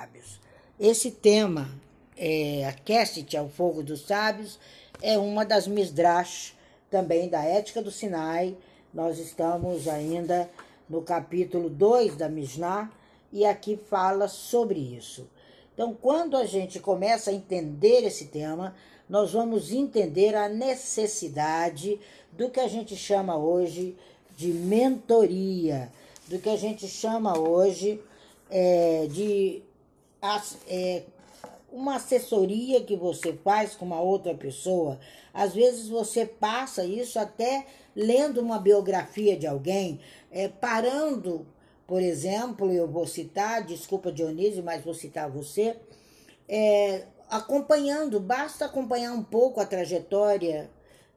sábios. Esse tema, é, Aquece-te ao fogo dos sábios, é uma das Misdrash também da Ética do Sinai. Nós estamos ainda no capítulo 2 da Mishnah e aqui fala sobre isso. Então, quando a gente começa a entender esse tema, nós vamos entender a necessidade do que a gente chama hoje de mentoria, do que a gente chama hoje é, de é, uma assessoria que você faz com uma outra pessoa. Às vezes você passa isso até lendo uma biografia de alguém, é, parando, por exemplo, eu vou citar, desculpa Dionísio, mas vou citar você, é, acompanhando, basta acompanhar um pouco a trajetória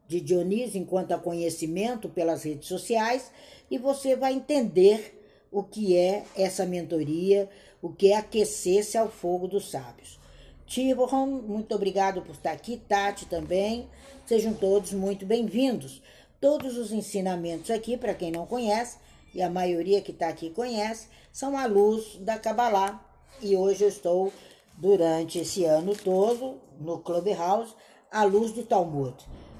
de Dionísio enquanto a conhecimento pelas redes sociais e você vai entender o que é essa mentoria, o que é aquecer-se ao fogo dos sábios. Tiboron, muito obrigado por estar aqui, Tati também. Sejam todos muito bem-vindos. Todos os ensinamentos aqui, para quem não conhece, e a maioria que está aqui conhece, são à luz da Kabbalah. E hoje eu estou, durante esse ano todo, no Clubhouse, à luz do Talmud.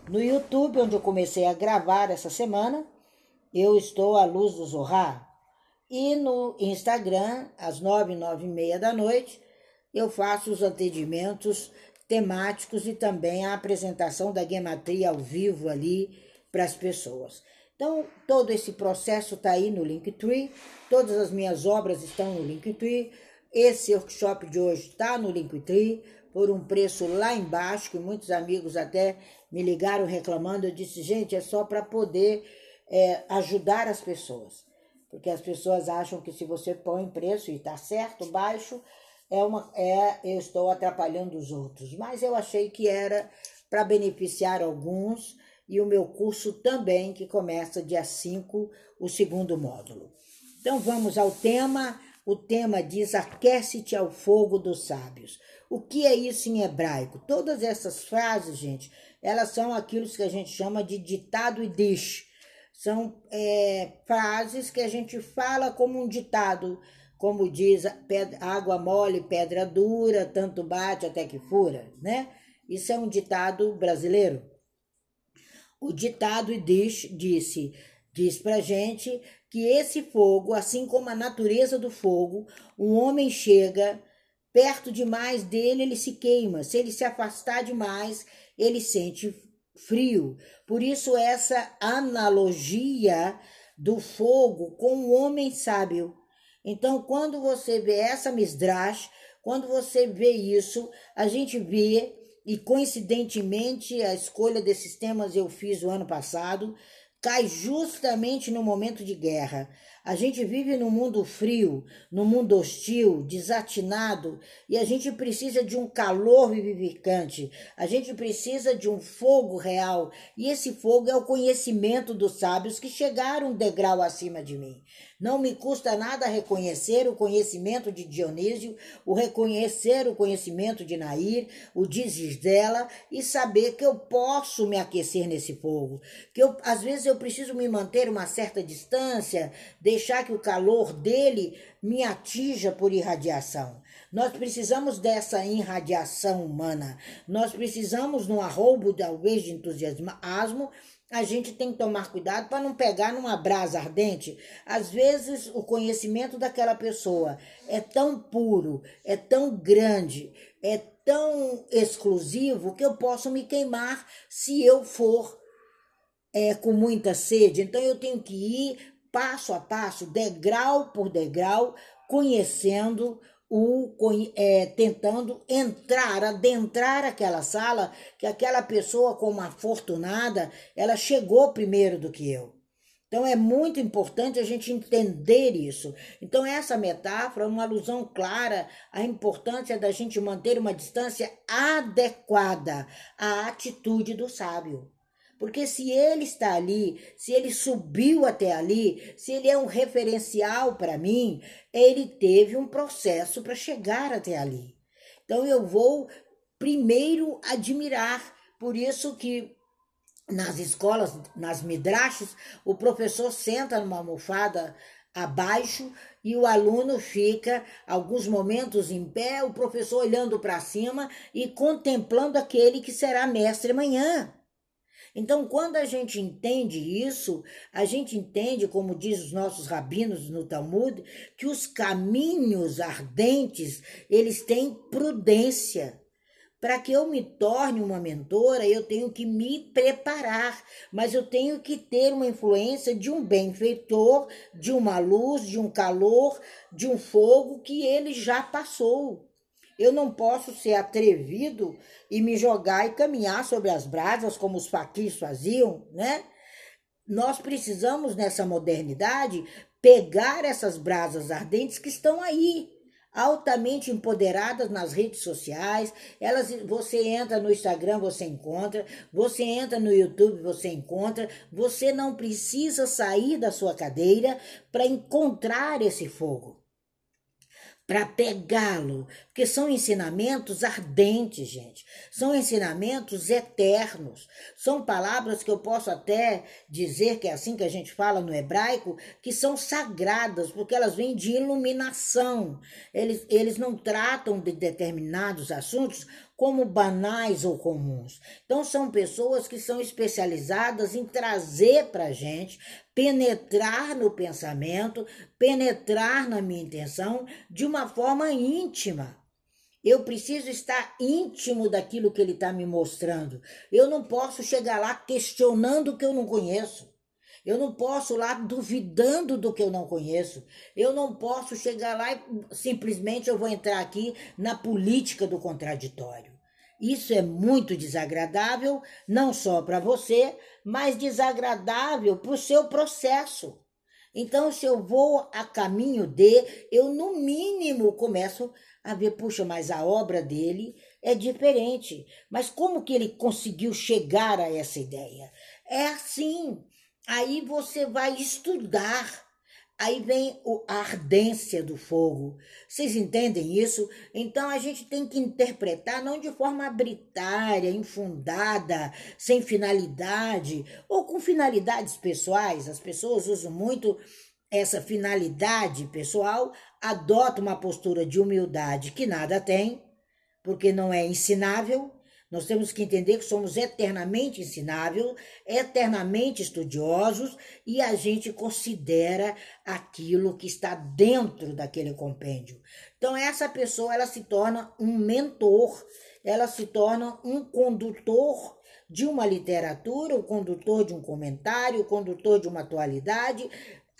No YouTube, onde eu comecei a gravar essa semana, eu estou à luz do Zohar. E no Instagram, às nove, nove e meia da noite, eu faço os atendimentos temáticos e também a apresentação da gematria ao vivo ali para as pessoas. Então, todo esse processo está aí no Linktree, todas as minhas obras estão no Linktree, esse workshop de hoje está no Linktree, por um preço lá embaixo, que muitos amigos até me ligaram reclamando. Eu disse, gente, é só para poder é, ajudar as pessoas. Porque as pessoas acham que se você põe preço e está certo, baixo, é uma, é, eu estou atrapalhando os outros. Mas eu achei que era para beneficiar alguns e o meu curso também, que começa dia 5, o segundo módulo. Então vamos ao tema. O tema diz: aquece-te ao fogo dos sábios. O que é isso em hebraico? Todas essas frases, gente, elas são aquilo que a gente chama de ditado e dish. São é, frases que a gente fala como um ditado, como diz água mole, pedra dura, tanto bate até que fura, né? Isso é um ditado brasileiro. O ditado diz, disse, diz pra gente que esse fogo, assim como a natureza do fogo, um homem chega perto demais dele, ele se queima. Se ele se afastar demais, ele sente frio. Por isso, essa analogia do fogo com o homem sábio. Então, quando você vê essa misdrash, quando você vê isso, a gente vê, e coincidentemente a escolha desses temas eu fiz o ano passado, cai justamente no momento de guerra. A gente vive num mundo frio, num mundo hostil, desatinado, e a gente precisa de um calor vivificante, a gente precisa de um fogo real, e esse fogo é o conhecimento dos sábios que chegaram um degrau acima de mim. Não me custa nada reconhecer o conhecimento de Dionísio, o reconhecer o conhecimento de Nair, o de Gisela e saber que eu posso me aquecer nesse fogo. Que eu, às vezes eu preciso me manter uma certa distância, deixar que o calor dele me atinja por irradiação. Nós precisamos dessa irradiação humana. Nós precisamos, no arrobo, talvez, de entusiasmo, a gente tem que tomar cuidado para não pegar numa brasa ardente. Às vezes, o conhecimento daquela pessoa é tão puro, é tão grande, é tão exclusivo que eu posso me queimar se eu for é, com muita sede. Então, eu tenho que ir passo a passo, degrau por degrau, conhecendo o é, tentando entrar, adentrar aquela sala, que aquela pessoa como afortunada, ela chegou primeiro do que eu. Então é muito importante a gente entender isso. Então essa metáfora é uma alusão clara à importância da gente manter uma distância adequada à atitude do sábio. Porque se ele está ali, se ele subiu até ali, se ele é um referencial para mim, ele teve um processo para chegar até ali. Então eu vou primeiro admirar. Por isso que nas escolas, nas midrashes, o professor senta numa almofada abaixo e o aluno fica alguns momentos em pé, o professor olhando para cima e contemplando aquele que será mestre amanhã. Então, quando a gente entende isso, a gente entende, como diz os nossos rabinos no Talmud, que os caminhos ardentes, eles têm prudência. Para que eu me torne uma mentora, eu tenho que me preparar, mas eu tenho que ter uma influência de um benfeitor, de uma luz, de um calor, de um fogo que ele já passou. Eu não posso ser atrevido e me jogar e caminhar sobre as brasas como os faquis faziam, né? Nós precisamos nessa modernidade pegar essas brasas ardentes que estão aí, altamente empoderadas nas redes sociais. Elas, você entra no Instagram, você encontra, você entra no YouTube, você encontra. Você não precisa sair da sua cadeira para encontrar esse fogo para pegá-lo, porque são ensinamentos ardentes, gente. São ensinamentos eternos. São palavras que eu posso até dizer que é assim que a gente fala no hebraico, que são sagradas, porque elas vêm de iluminação. Eles, eles não tratam de determinados assuntos como banais ou comuns. Então, são pessoas que são especializadas em trazer para a gente, penetrar no pensamento, penetrar na minha intenção de uma forma íntima. Eu preciso estar íntimo daquilo que ele está me mostrando. Eu não posso chegar lá questionando o que eu não conheço. Eu não posso lá duvidando do que eu não conheço. Eu não posso chegar lá e simplesmente eu vou entrar aqui na política do contraditório. Isso é muito desagradável, não só para você, mas desagradável para o seu processo. Então, se eu vou a caminho de, eu no mínimo começo a ver, puxa, mas a obra dele é diferente. Mas como que ele conseguiu chegar a essa ideia? É assim. Aí você vai estudar. Aí vem a ardência do fogo. Vocês entendem isso? Então a gente tem que interpretar não de forma arbitrária, infundada, sem finalidade, ou com finalidades pessoais. As pessoas usam muito essa finalidade pessoal, adotam uma postura de humildade que nada tem, porque não é ensinável, nós temos que entender que somos eternamente ensináveis, eternamente estudiosos e a gente considera aquilo que está dentro daquele compêndio. Então essa pessoa ela se torna um mentor, ela se torna um condutor de uma literatura, o condutor de um comentário, o condutor de uma atualidade,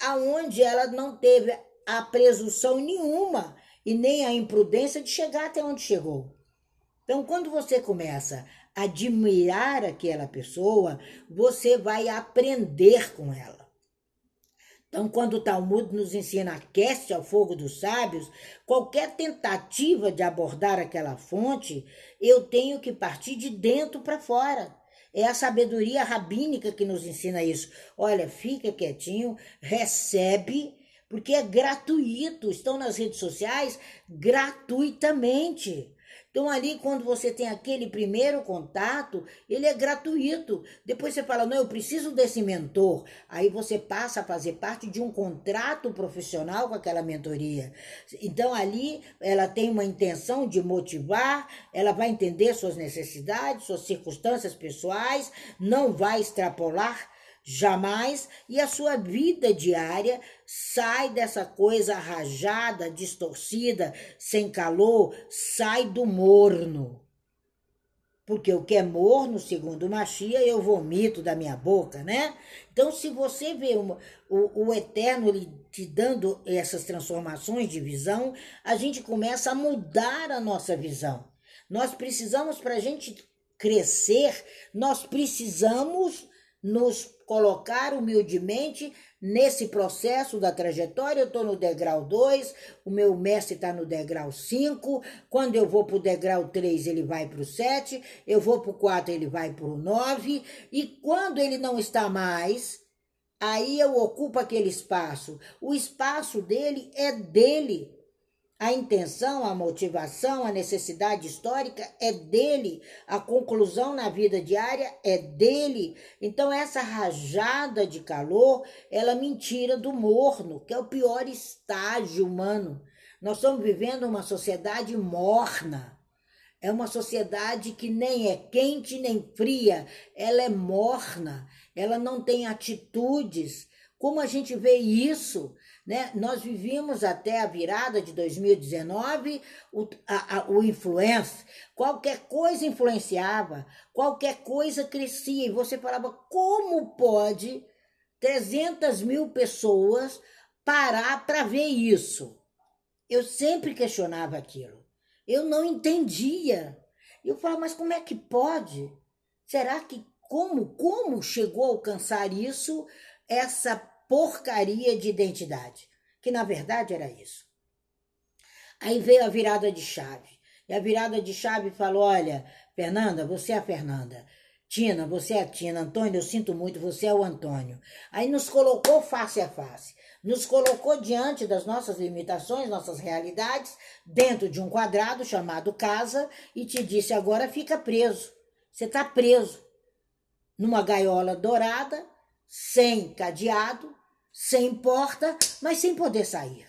aonde ela não teve a presunção nenhuma e nem a imprudência de chegar até onde chegou. Então, quando você começa a admirar aquela pessoa, você vai aprender com ela. Então, quando o Talmud nos ensina aquece ao fogo dos sábios, qualquer tentativa de abordar aquela fonte, eu tenho que partir de dentro para fora. É a sabedoria rabínica que nos ensina isso. Olha, fica quietinho, recebe, porque é gratuito. Estão nas redes sociais gratuitamente. Então, ali, quando você tem aquele primeiro contato, ele é gratuito. Depois você fala, não, eu preciso desse mentor. Aí você passa a fazer parte de um contrato profissional com aquela mentoria. Então, ali, ela tem uma intenção de motivar, ela vai entender suas necessidades, suas circunstâncias pessoais, não vai extrapolar jamais, e a sua vida diária sai dessa coisa rajada, distorcida, sem calor, sai do morno. Porque o que é morno, segundo Machia, eu vomito da minha boca, né? Então, se você vê uma, o, o Eterno te dando essas transformações de visão, a gente começa a mudar a nossa visão. Nós precisamos, para a gente crescer, nós precisamos nos colocar humildemente nesse processo da trajetória. Eu estou no degrau 2, o meu mestre está no degrau 5. Quando eu vou para o degrau 3, ele vai para o 7. Eu vou para o 4, ele vai para o 9. E quando ele não está mais, aí eu ocupo aquele espaço. O espaço dele é dele. A intenção, a motivação, a necessidade histórica é dele, a conclusão na vida diária é dele. Então essa rajada de calor, ela me tira do morno, que é o pior estágio humano. Nós estamos vivendo uma sociedade morna. É uma sociedade que nem é quente nem fria, ela é morna, ela não tem atitudes. Como a gente vê isso? Né? Nós vivíamos até a virada de 2019 o, a, a, o influência, qualquer coisa influenciava, qualquer coisa crescia, e você falava: como pode 300 mil pessoas parar para ver isso? Eu sempre questionava aquilo, eu não entendia. Eu falava: mas como é que pode? Será que como, como chegou a alcançar isso, essa porcaria de identidade, que na verdade era isso. Aí veio a virada de chave. E a virada de chave falou: olha, Fernanda, você é a Fernanda. Tina, você é a Tina. Antônio, eu sinto muito, você é o Antônio. Aí nos colocou face a face, nos colocou diante das nossas limitações, nossas realidades, dentro de um quadrado chamado casa e te disse: agora fica preso. Você está preso numa gaiola dourada, sem cadeado, sem porta, mas sem poder sair.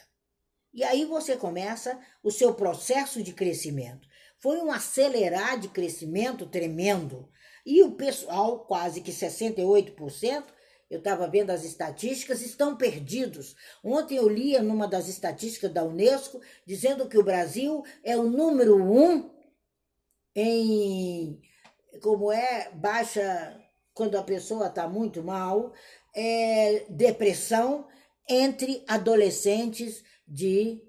E aí você começa o seu processo de crescimento. Foi um acelerar de crescimento tremendo. E o pessoal, quase que 68%, eu estava vendo as estatísticas, estão perdidos. Ontem eu lia numa das estatísticas da Unesco dizendo que o Brasil é o número um em como é baixa quando a pessoa está muito mal, é, depressão entre adolescentes de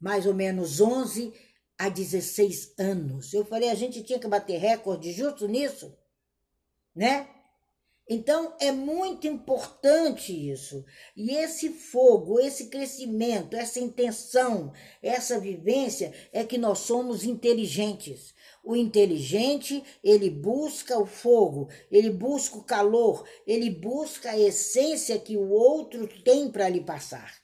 mais ou menos 11 a 16 anos. Eu falei, a gente tinha que bater recorde justo nisso, né? Então é muito importante isso. E esse fogo, esse crescimento, essa intenção, essa vivência é que nós somos inteligentes. O inteligente, ele busca o fogo, ele busca o calor, ele busca a essência que o outro tem para lhe passar.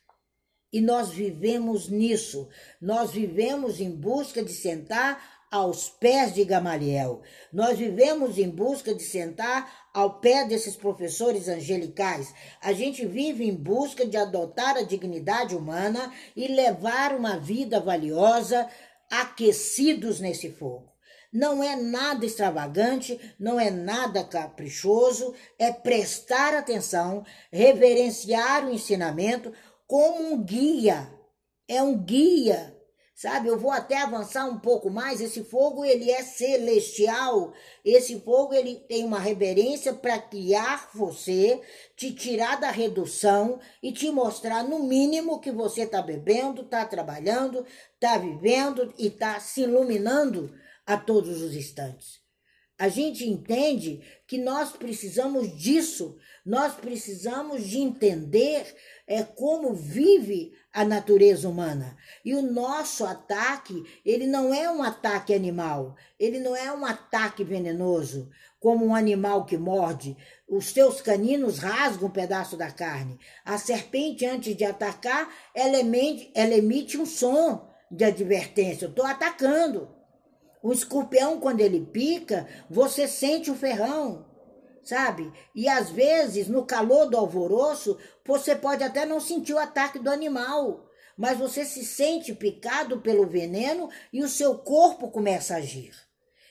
E nós vivemos nisso. Nós vivemos em busca de sentar aos pés de Gamaliel. Nós vivemos em busca de sentar ao pé desses professores angelicais. A gente vive em busca de adotar a dignidade humana e levar uma vida valiosa, aquecidos nesse fogo. Não é nada extravagante, não é nada caprichoso, é prestar atenção, reverenciar o ensinamento como um guia. É um guia, sabe? Eu vou até avançar um pouco mais. Esse fogo ele é celestial. Esse fogo ele tem uma reverência para criar você, te tirar da redução e te mostrar no mínimo que você está bebendo, está trabalhando, está vivendo e está se iluminando a todos os instantes. A gente entende que nós precisamos disso, nós precisamos de entender é, como vive a natureza humana. E o nosso ataque, ele não é um ataque animal, ele não é um ataque venenoso, como um animal que morde. Os seus caninos rasgam um pedaço da carne. A serpente, antes de atacar, ela emite, ela emite um som de advertência: eu estou atacando. O escorpião, quando ele pica, você sente o ferrão, sabe? E às vezes, no calor do alvoroço, você pode até não sentir o ataque do animal, mas você se sente picado pelo veneno e o seu corpo começa a agir.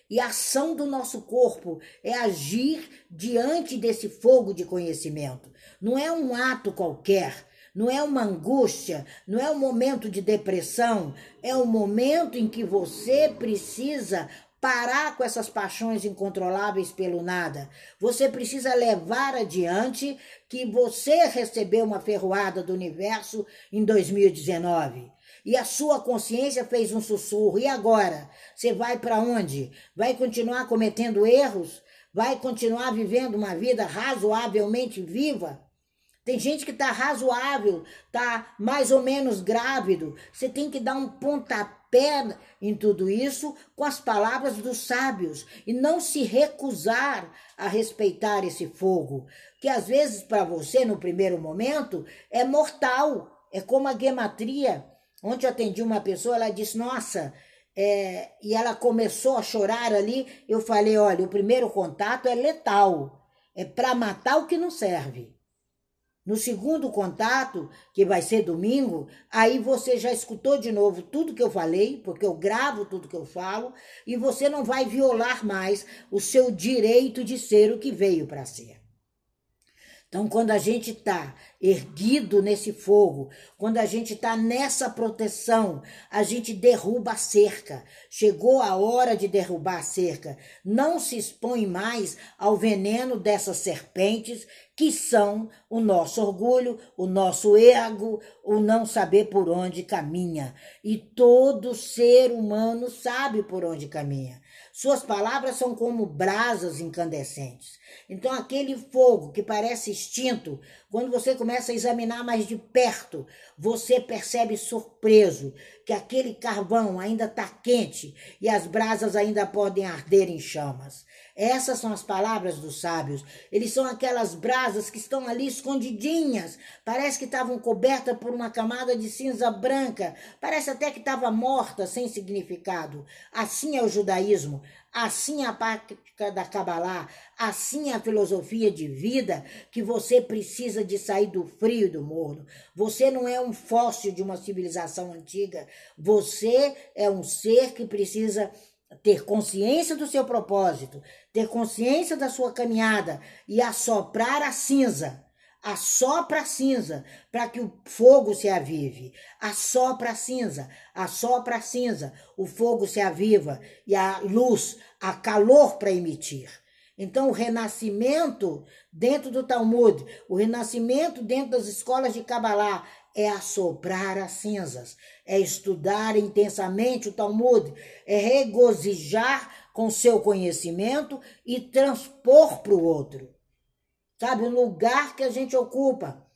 E a ação do nosso corpo é agir diante desse fogo de conhecimento. Não é um ato qualquer, não é uma angústia, não é um momento de depressão, é um momento em que você precisa parar com essas paixões incontroláveis pelo nada. Você precisa levar adiante que você recebeu uma ferroada do universo em 2019. E a sua consciência fez um sussurro. E agora? Você vai para onde? Vai continuar cometendo erros? Vai continuar vivendo uma vida razoavelmente viva? Tem gente que tá razoável, tá mais ou menos grávido. Você tem que dar um pontapé em tudo isso com as palavras dos sábios e não se recusar a respeitar esse fogo, que às vezes para você no primeiro momento é mortal, é como a gematria. Ontem eu atendi uma pessoa, ela disse: Nossa, é, e ela começou a chorar ali. Eu falei: Olha, o primeiro contato é letal, é para matar o que não serve. No segundo contato, que vai ser domingo, aí você já escutou de novo tudo que eu falei, porque eu gravo tudo que eu falo, e você não vai violar mais o seu direito de ser o que veio para ser. Então, quando a gente está erguido nesse fogo, quando a gente está nessa proteção, a gente derruba a cerca. Chegou a hora de derrubar a cerca. Não se expõe mais ao veneno dessas serpentes que são o nosso orgulho, o nosso ego, o não saber por onde caminha. E todo ser humano sabe por onde caminha. Suas palavras são como brasas incandescentes. Então, aquele fogo que parece extinto, quando você começa a examinar mais de perto, você percebe surpreso que aquele carvão ainda está quente e as brasas ainda podem arder em chamas. Essas são as palavras dos sábios. Eles são aquelas brasas que estão ali escondidinhas. Parece que estavam cobertas por uma camada de cinza branca. Parece até que estava morta, sem significado. Assim é o judaísmo. Assim é a prática da Kabbalah, assim é a filosofia de vida que você precisa de sair do frio e do morno. Você não é um fóssil de uma civilização antiga, você é um ser que precisa ter consciência do seu propósito, ter consciência da sua caminhada e assoprar a cinza. Assopra a cinza para que o fogo se avive. Assopra a cinza, assopra a cinza, o fogo se aviva e a luz, a calor para emitir. Então, o renascimento dentro do Talmud, o renascimento dentro das escolas de Kabbalah é assoprar as cinzas, é estudar intensamente o Talmud, é regozijar com seu conhecimento e transpor para o outro. Sabe, o lugar que a gente ocupa.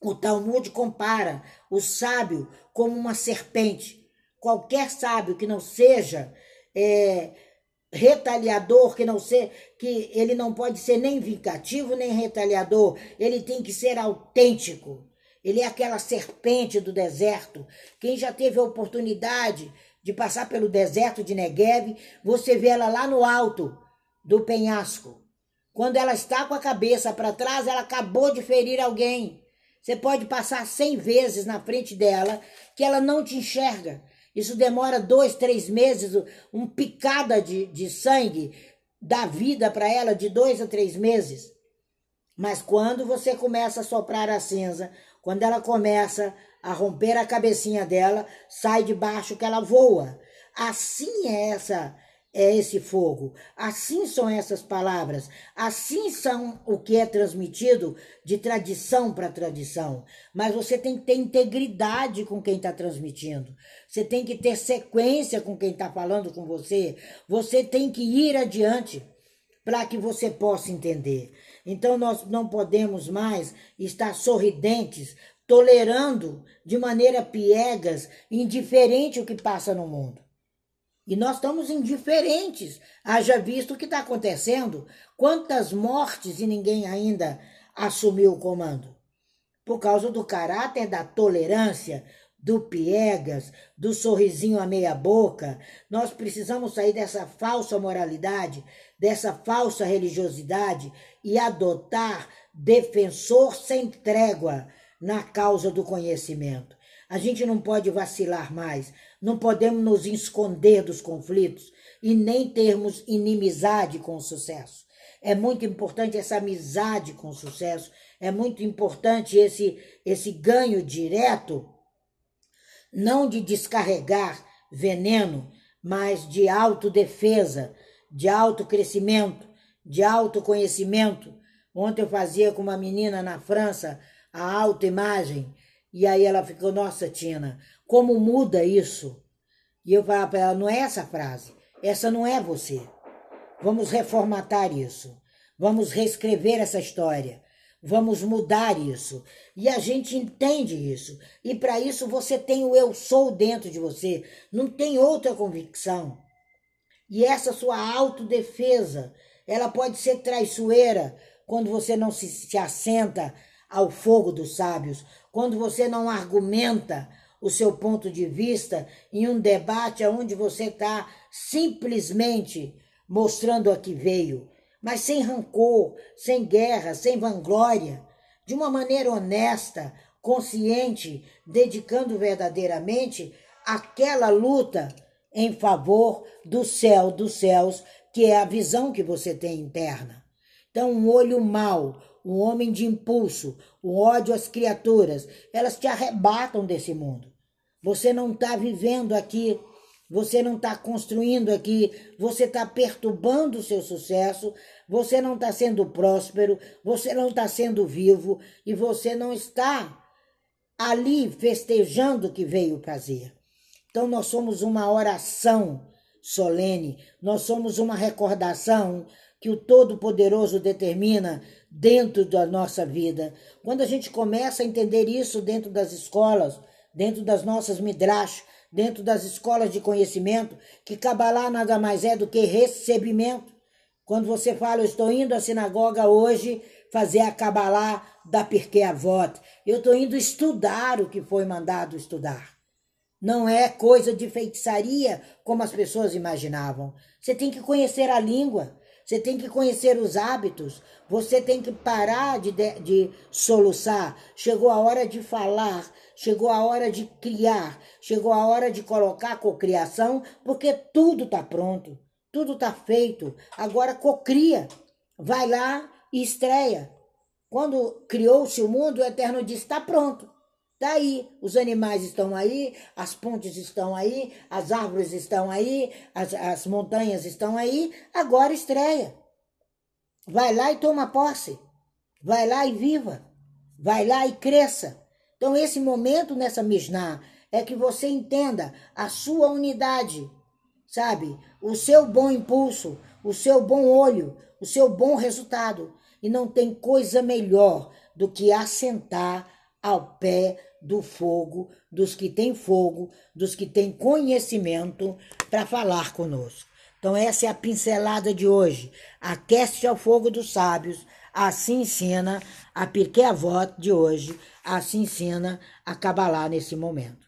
O Talmud compara o sábio como uma serpente. Qualquer sábio que não seja é, retaliador, que não ser, que ele não pode ser nem vingativo nem retaliador, ele tem que ser autêntico. Ele é aquela serpente do deserto. Quem já teve a oportunidade de passar pelo deserto de Negev, você vê ela lá no alto do penhasco. Quando ela está com a cabeça para trás, ela acabou de ferir alguém. Você pode passar cem vezes na frente dela que ela não te enxerga. Isso demora dois, três meses, um picada de, de sangue dá vida para ela de dois a três meses. Mas quando você começa a soprar a cinza, quando ela começa a romper a cabecinha dela, sai de baixo que ela voa. Assim é essa é esse fogo. Assim são essas palavras. Assim são o que é transmitido de tradição para tradição. Mas você tem que ter integridade com quem está transmitindo. Você tem que ter sequência com quem está falando com você. Você tem que ir adiante para que você possa entender. Então nós não podemos mais estar sorridentes, tolerando de maneira piegas, indiferente o que passa no mundo. E nós estamos indiferentes, haja visto o que está acontecendo. Quantas mortes e ninguém ainda assumiu o comando? Por causa do caráter da tolerância, do piegas, do sorrisinho à meia boca. Nós precisamos sair dessa falsa moralidade, dessa falsa religiosidade e adotar defensor sem trégua na causa do conhecimento. A gente não pode vacilar mais, não podemos nos esconder dos conflitos e nem termos inimizade com o sucesso. É muito importante essa amizade com o sucesso, é muito importante esse, esse ganho direto não de descarregar veneno, mas de autodefesa, de autocrescimento, de autoconhecimento. Ontem eu fazia com uma menina na França a autoimagem, e aí ela ficou, nossa, Tina, como muda isso? E eu falava para ela, não é essa frase, essa não é você. Vamos reformatar isso. Vamos reescrever essa história. Vamos mudar isso. E a gente entende isso. E para isso você tem o eu sou dentro de você. Não tem outra convicção. E essa sua autodefesa, ela pode ser traiçoeira quando você não se, se assenta ao fogo dos sábios, quando você não argumenta o seu ponto de vista em um debate onde você está simplesmente mostrando a que veio, mas sem rancor, sem guerra, sem vanglória, de uma maneira honesta, consciente, dedicando verdadeiramente aquela luta em favor do céu dos céus, que é a visão que você tem interna. Então, um olho mau, um homem de impulso, o ódio às criaturas, elas te arrebatam desse mundo. Você não está vivendo aqui, você não está construindo aqui, você está perturbando o seu sucesso, você não está sendo próspero, você não está sendo vivo e você não está ali festejando o que veio fazer. Então, nós somos uma oração solene, nós somos uma recordação que o Todo-Poderoso determina dentro da nossa vida. Quando a gente começa a entender isso dentro das escolas, dentro das nossas midrash, dentro das escolas de conhecimento, que Kabbalah nada mais é do que recebimento. Quando você fala, eu estou indo à sinagoga hoje fazer a Kabbalah da Pirkei Avot, eu estou indo estudar o que foi mandado estudar. Não é coisa de feitiçaria como as pessoas imaginavam. Você tem que conhecer a língua, você tem que conhecer os hábitos, você tem que parar de, de, de, soluçar. Chegou a hora de falar, chegou a hora de criar, chegou a hora de colocar cocriação, porque tudo está pronto, tudo está feito. Agora cocria, vai lá e estreia. Quando criou-se o mundo, o Eterno disse: está pronto. Está aí, os animais estão aí, as pontes estão aí, as árvores estão aí, as, as montanhas estão aí, agora estreia. Vai lá e toma posse. Vai lá e viva. Vai lá e cresça. Então, esse momento nessa Mishnah é que você entenda a sua unidade, sabe? O seu bom impulso, o seu bom olho, o seu bom resultado. E não tem coisa melhor do que assentar ao pé do fogo, dos que têm fogo, dos que têm conhecimento para falar conosco. Então, essa é a pincelada de hoje. Aquece ao fogo dos sábios, assim ensina a Pirkei Avot de hoje, assim ensina a Kabbalah nesse momento.